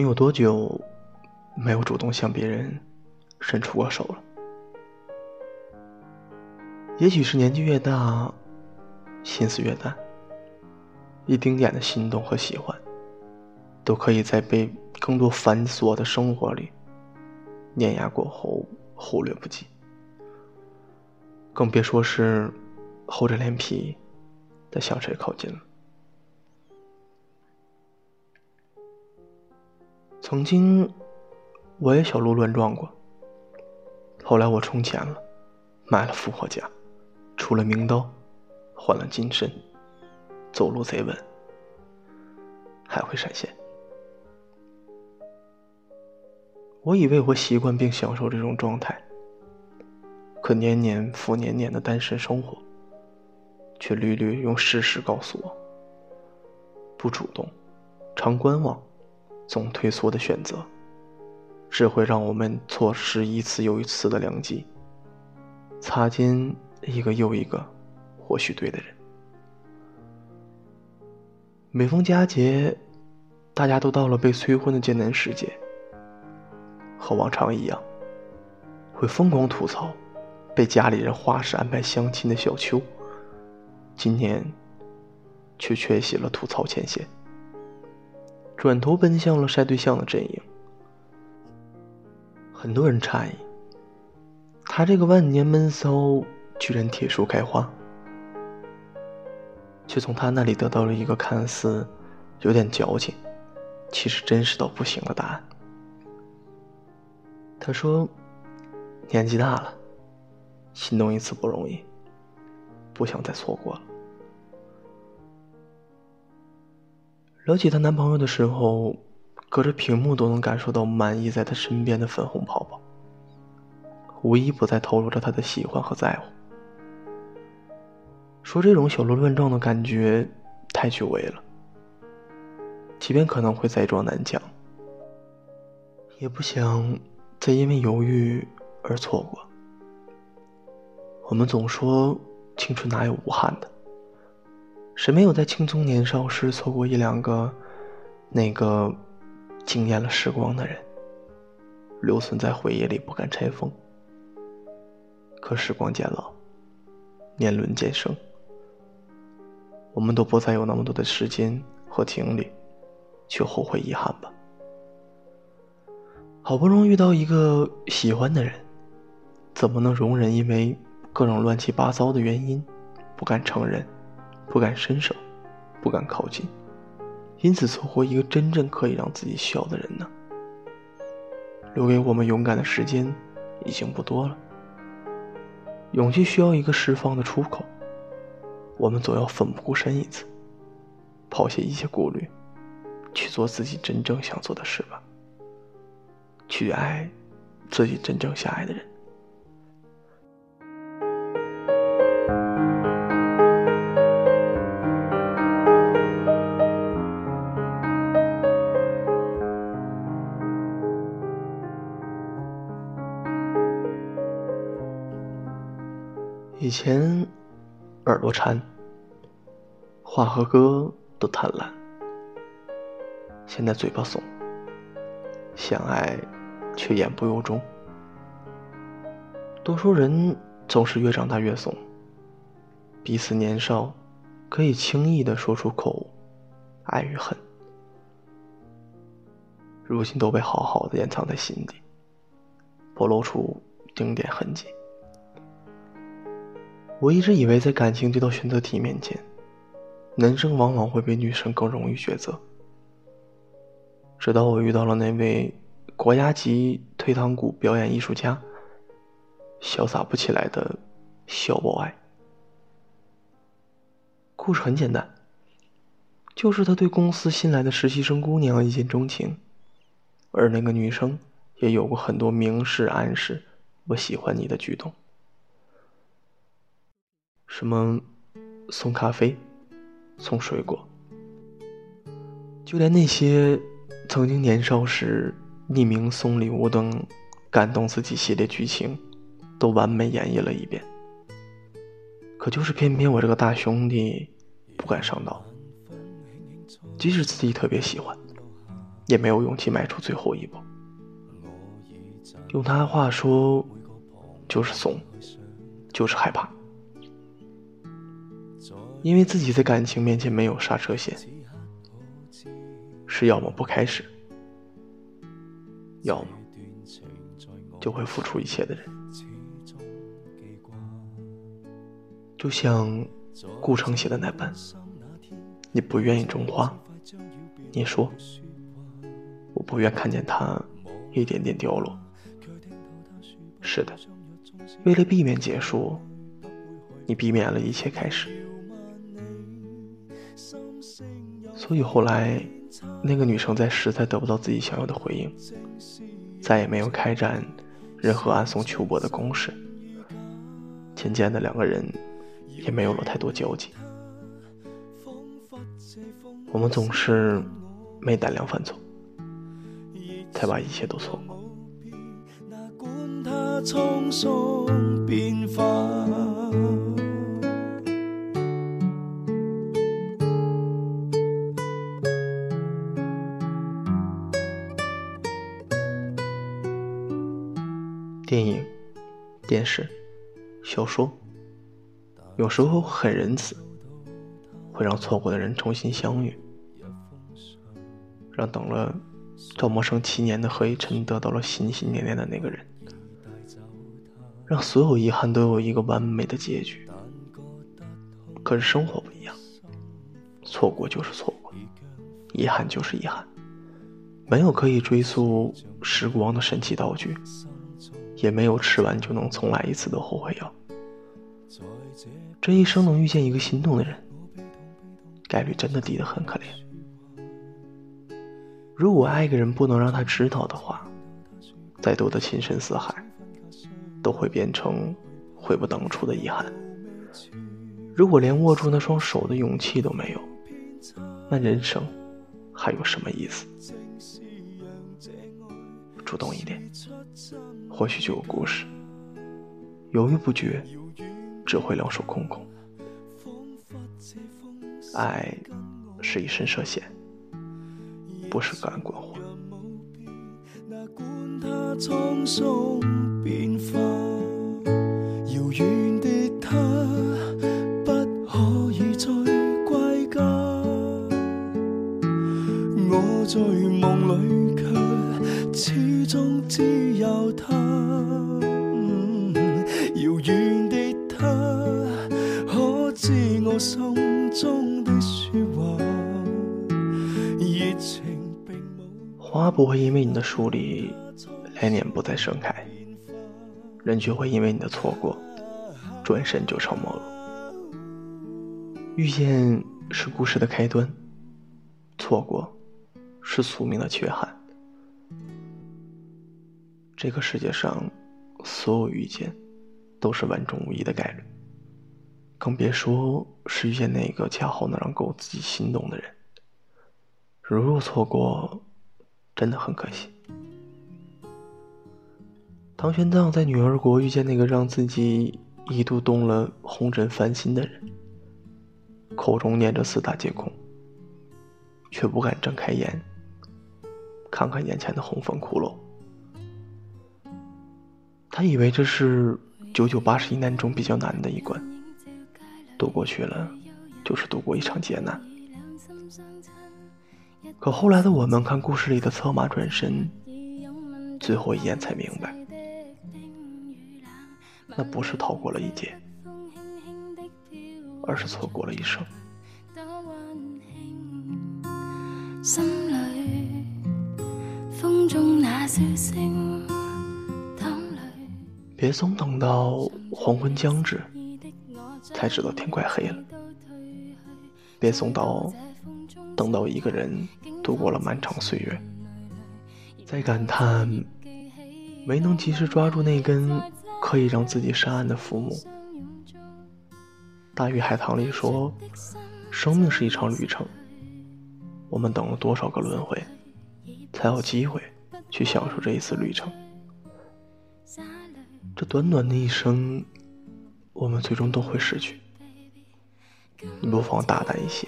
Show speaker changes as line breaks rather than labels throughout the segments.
你有多久没有主动向别人伸出过手了？也许是年纪越大，心思越淡，一丁点的心动和喜欢，都可以在被更多繁琐的生活里碾压过后忽略不计，更别说是厚着脸皮的向谁靠近了。曾经，我也小鹿乱撞过。后来我充钱了，买了复活甲，出了名刀，换了金身，走路贼稳，还会闪现。我以为我习惯并享受这种状态，可年年复年年的单身生活，却屡屡用事实告诉我：不主动，常观望。总退缩的选择，只会让我们错失一次又一次的良机，擦肩一个又一个或许对的人。每逢佳节，大家都到了被催婚的艰难时节，和往常一样，会疯狂吐槽被家里人花式安排相亲的小邱，今年却缺席了吐槽前线。转头奔向了晒对象的阵营。很多人诧异，他这个万年闷骚居然铁树开花，却从他那里得到了一个看似有点矫情，其实真实到不行的答案。他说：“年纪大了，心动一次不容易，不想再错过了。”聊起她男朋友的时候，隔着屏幕都能感受到满意在她身边的粉红泡泡，无一不在透露着她的喜欢和在乎。说这种小鹿乱撞的感觉太久违了，即便可能会再撞南墙，也不想再因为犹豫而错过。我们总说青春哪有无憾的。谁没有在青葱年少时错过一两个那个惊艳了时光的人，留存在回忆里不敢拆封？可时光渐老，年轮渐生，我们都不再有那么多的时间和精力去后悔遗憾吧。好不容易遇到一个喜欢的人，怎么能容忍因为各种乱七八糟的原因不敢承认？不敢伸手，不敢靠近，因此错过一个真正可以让自己笑的人呢？留给我们勇敢的时间已经不多了。勇气需要一个释放的出口，我们总要奋不顾身一次，抛下一切顾虑，去做自己真正想做的事吧。去爱自己真正想爱的人。以前耳朵馋，话和歌都贪婪，现在嘴巴怂，相爱却言不由衷。多数人总是越长大越怂，彼此年少，可以轻易的说出口爱与恨，如今都被好好的掩藏在心底，不露出丁点痕迹。我一直以为，在感情这道选择题面前，男生往往会比女生更容易抉择。直到我遇到了那位国家级退堂鼓表演艺术家，潇洒不起来的小博爱。故事很简单，就是他对公司新来的实习生姑娘一见钟情，而那个女生也有过很多明示暗示“我喜欢你”的举动。什么送咖啡、送水果，就连那些曾经年少时匿名送礼物等感动自己系列剧情，都完美演绎了一遍。可就是偏偏我这个大兄弟不敢上当，即使自己特别喜欢，也没有勇气迈出最后一步。用他的话说，就是怂，就是害怕，因为自己在感情面前没有刹车线，是要么不开始，要么就会付出一切的人。就像顾城写的那般，你不愿意种花，你说，我不愿看见它一点点凋落。是的，为了避免结束，你避免了一切开始。所以后来，那个女生在实在得不到自己想要的回应，再也没有开展任何暗送秋波的攻势。渐渐的，两个人。也没有了太多交集，我们总是没胆量犯错，才把一切都错过。电影、电视、小说。有时候很仁慈，会让错过的人重新相遇，让等了赵默笙七年的何以琛得到了心心念念的那个人，让所有遗憾都有一个完美的结局。可是生活不一样，错过就是错过，遗憾就是遗憾，没有可以追溯时光的神奇道具，也没有吃完就能重来一次的后悔药。这一生能遇见一个心动的人，概率真的低得很可怜。如果爱一个人不能让他知道的话，再多的情深似海，都会变成悔不当初的遗憾。如果连握住那双手的勇气都没有，那人生还有什么意思？主动一点，或许就有故事。犹豫不决。只会两手空空。爱是一身涉险，不是隔岸观火。
遥远的他，不可以再归家。我在梦里却始终只有他。
他不会因为你的疏离来年不再盛开，人却会因为你的错过转身就成陌路。遇见是故事的开端，错过是宿命的缺憾。这个世界上，所有遇见都是万中无一的概率。更别说是遇见那个恰好能让够自己心动的人。如若错过，真的很可惜。唐玄奘在女儿国遇见那个让自己一度动了红尘凡心的人，口中念着四大皆空，却不敢睁开眼，看看眼前的红粉骷髅。他以为这是九九八十一难中比较难的一关。渡过去了，就是度过一场劫难。可后来的我们看故事里的策马转身，最后一眼才明白，那不是逃过了一劫，而是错过了一生。别总等到黄昏将至。才知道天快黑了，别总到，等到一个人度过了漫长岁月，再感叹没能及时抓住那根可以让自己上岸的浮木。大鱼海棠里说，生命是一场旅程，我们等了多少个轮回，才有机会去享受这一次旅程？这短短的一生。我们最终都会失去，你不妨大胆一些，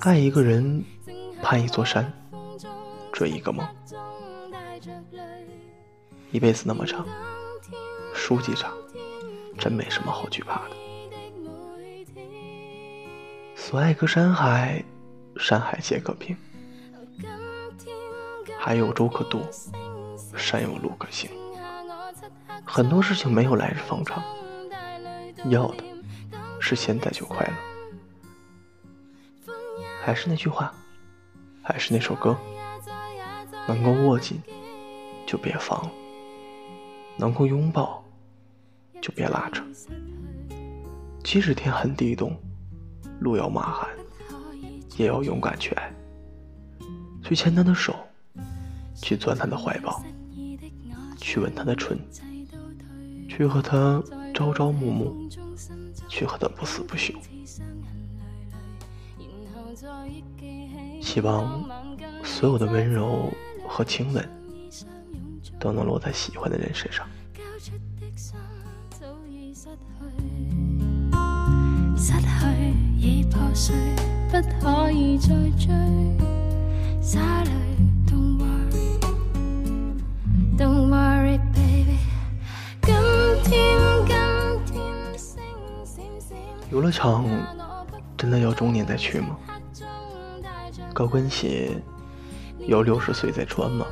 爱一个人，攀一座山，追一个梦。一辈子那么长，书记长，真没什么好惧怕的。所爱隔山海，山海皆可平。海有舟可渡，山有路可行。很多事情没有来日方长，要的是现在就快乐。还是那句话，还是那首歌，能够握紧就别放。能够拥抱，就别拉扯。即使天寒地冻，路遥马寒，也要勇敢去爱。去牵他的手，去钻他的怀抱，去吻他的唇，去和他朝朝暮暮，去和他不死不休。希望所有的温柔和亲吻。都能落在喜欢的人身上。游乐场真的要中年再去吗？高跟鞋要六十岁再穿吗？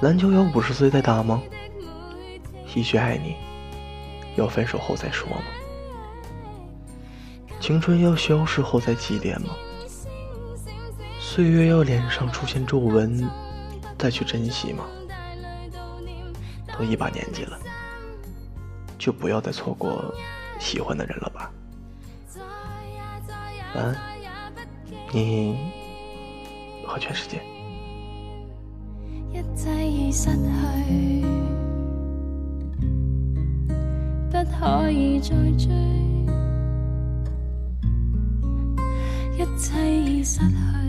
篮球要五十岁再打吗？一句爱你，要分手后再说吗？青春要消失后再祭奠吗？岁月要脸上出现皱纹再去珍惜吗？都一把年纪了，就不要再错过喜欢的人了吧。晚安，你和全世界。已失去，不可以再追，一切已失去。